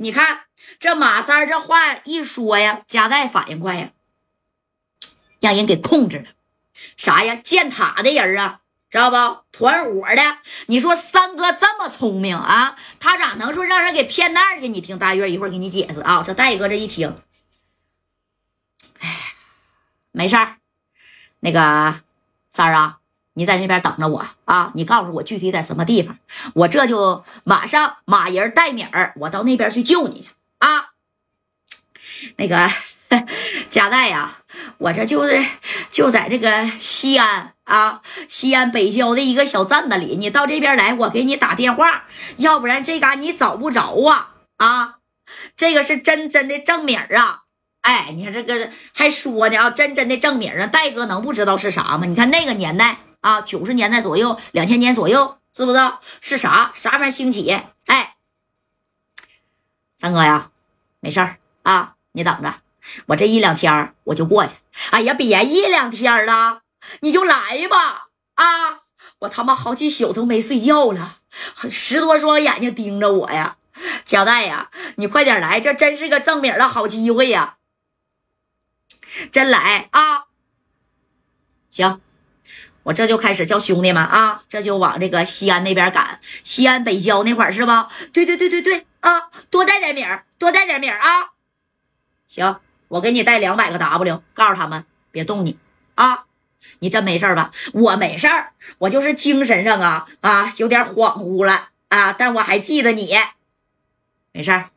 你看这马三这话一说呀，加代反应快呀，让人给控制了。啥呀？建塔的人啊，知道不？团伙的。你说三哥这么聪明啊，他咋能说让人给骗那儿去？你听大月一会儿给你解释啊。这戴哥这一听，哎，没事儿，那个三儿啊。你在那边等着我啊！你告诉我具体在什么地方，我这就马上马人带米儿，我到那边去救你去啊！那个 贾代呀，我这就是就在这个西安啊，西安北郊的一个小镇子里。你到这边来，我给你打电话，要不然这嘎你找不着啊啊！这个是真真的正名啊！哎，你看这个还说呢啊，真真的正名啊！戴哥能不知道是啥吗？你看那个年代。啊，九十年代左右，两千年左右，知不知道是啥啥玩意兴起？哎，三哥呀，没事儿啊，你等着，我这一两天我就过去。哎呀，别一两天了，你就来吧。啊，我他妈好几宿都没睡觉了，十多双眼睛盯着我呀。贾代呀，你快点来，这真是个正名的好机会呀。真来啊，行。我这就开始叫兄弟们啊，这就往这个西安那边赶，西安北郊那块是吧？对对对对对啊，多带点米儿，多带点米儿啊！行，我给你带两百个 W，告诉他们别动你啊！你真没事吧？我没事儿，我就是精神上啊啊有点恍惚了啊，但我还记得你，没事儿，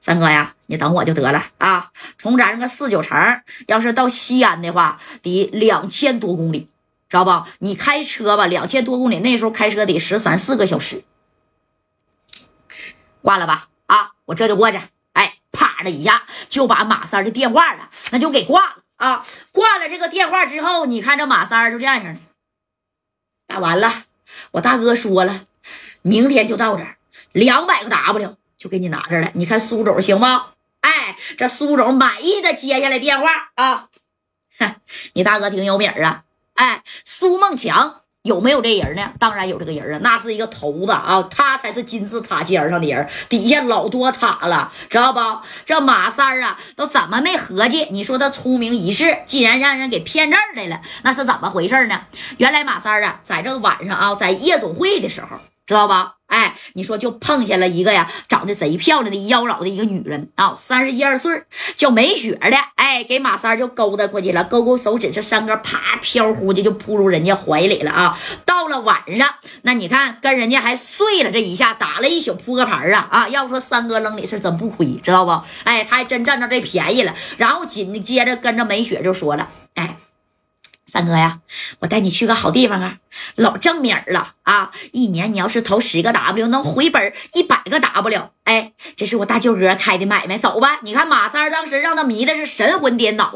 三哥呀，你等我就得了啊！从咱这个四九城要是到西安的话，得两千多公里。知道不？你开车吧，两千多公里，那时候开车得十三四个小时。挂了吧，啊，我这就过去。哎，啪的一下就把马三的电话了，那就给挂了啊。挂了这个电话之后，你看这马三就这样式的，打完了。我大哥说了，明天就到这儿，两百个 W 就给你拿着了。你看苏总行吗？哎，这苏总满意的接下来电话啊，你大哥挺有名啊。哎，苏梦强有没有这人呢？当然有这个人啊，那是一个头子啊，他才是金字塔尖上的人，底下老多塔了，知道不？这马三啊，都怎么没合计？你说他聪明一世，竟然让人给骗这儿来了，那是怎么回事呢？原来马三啊，在这个晚上啊，在夜总会的时候，知道吧？哎，你说就碰见了一个呀，长得贼漂亮的妖娆的一个女人啊，三十一二岁，叫美雪的。哎，给马三就勾搭过去了，勾勾手指，这三哥啪飘忽的就扑入人家怀里了啊。到了晚上，那你看跟人家还睡了这一下，打了一宿扑克牌啊啊！要说三哥扔里是真不亏，知道不？哎，他还真占着这便宜了。然后紧接着跟着美雪就说了，哎。三哥呀，我带你去个好地方啊，老正米儿了啊！一年你要是投十个 W，能回本一百个 W。哎，这是我大舅哥开的买卖，走吧。你看马三当时让他迷的是神魂颠倒。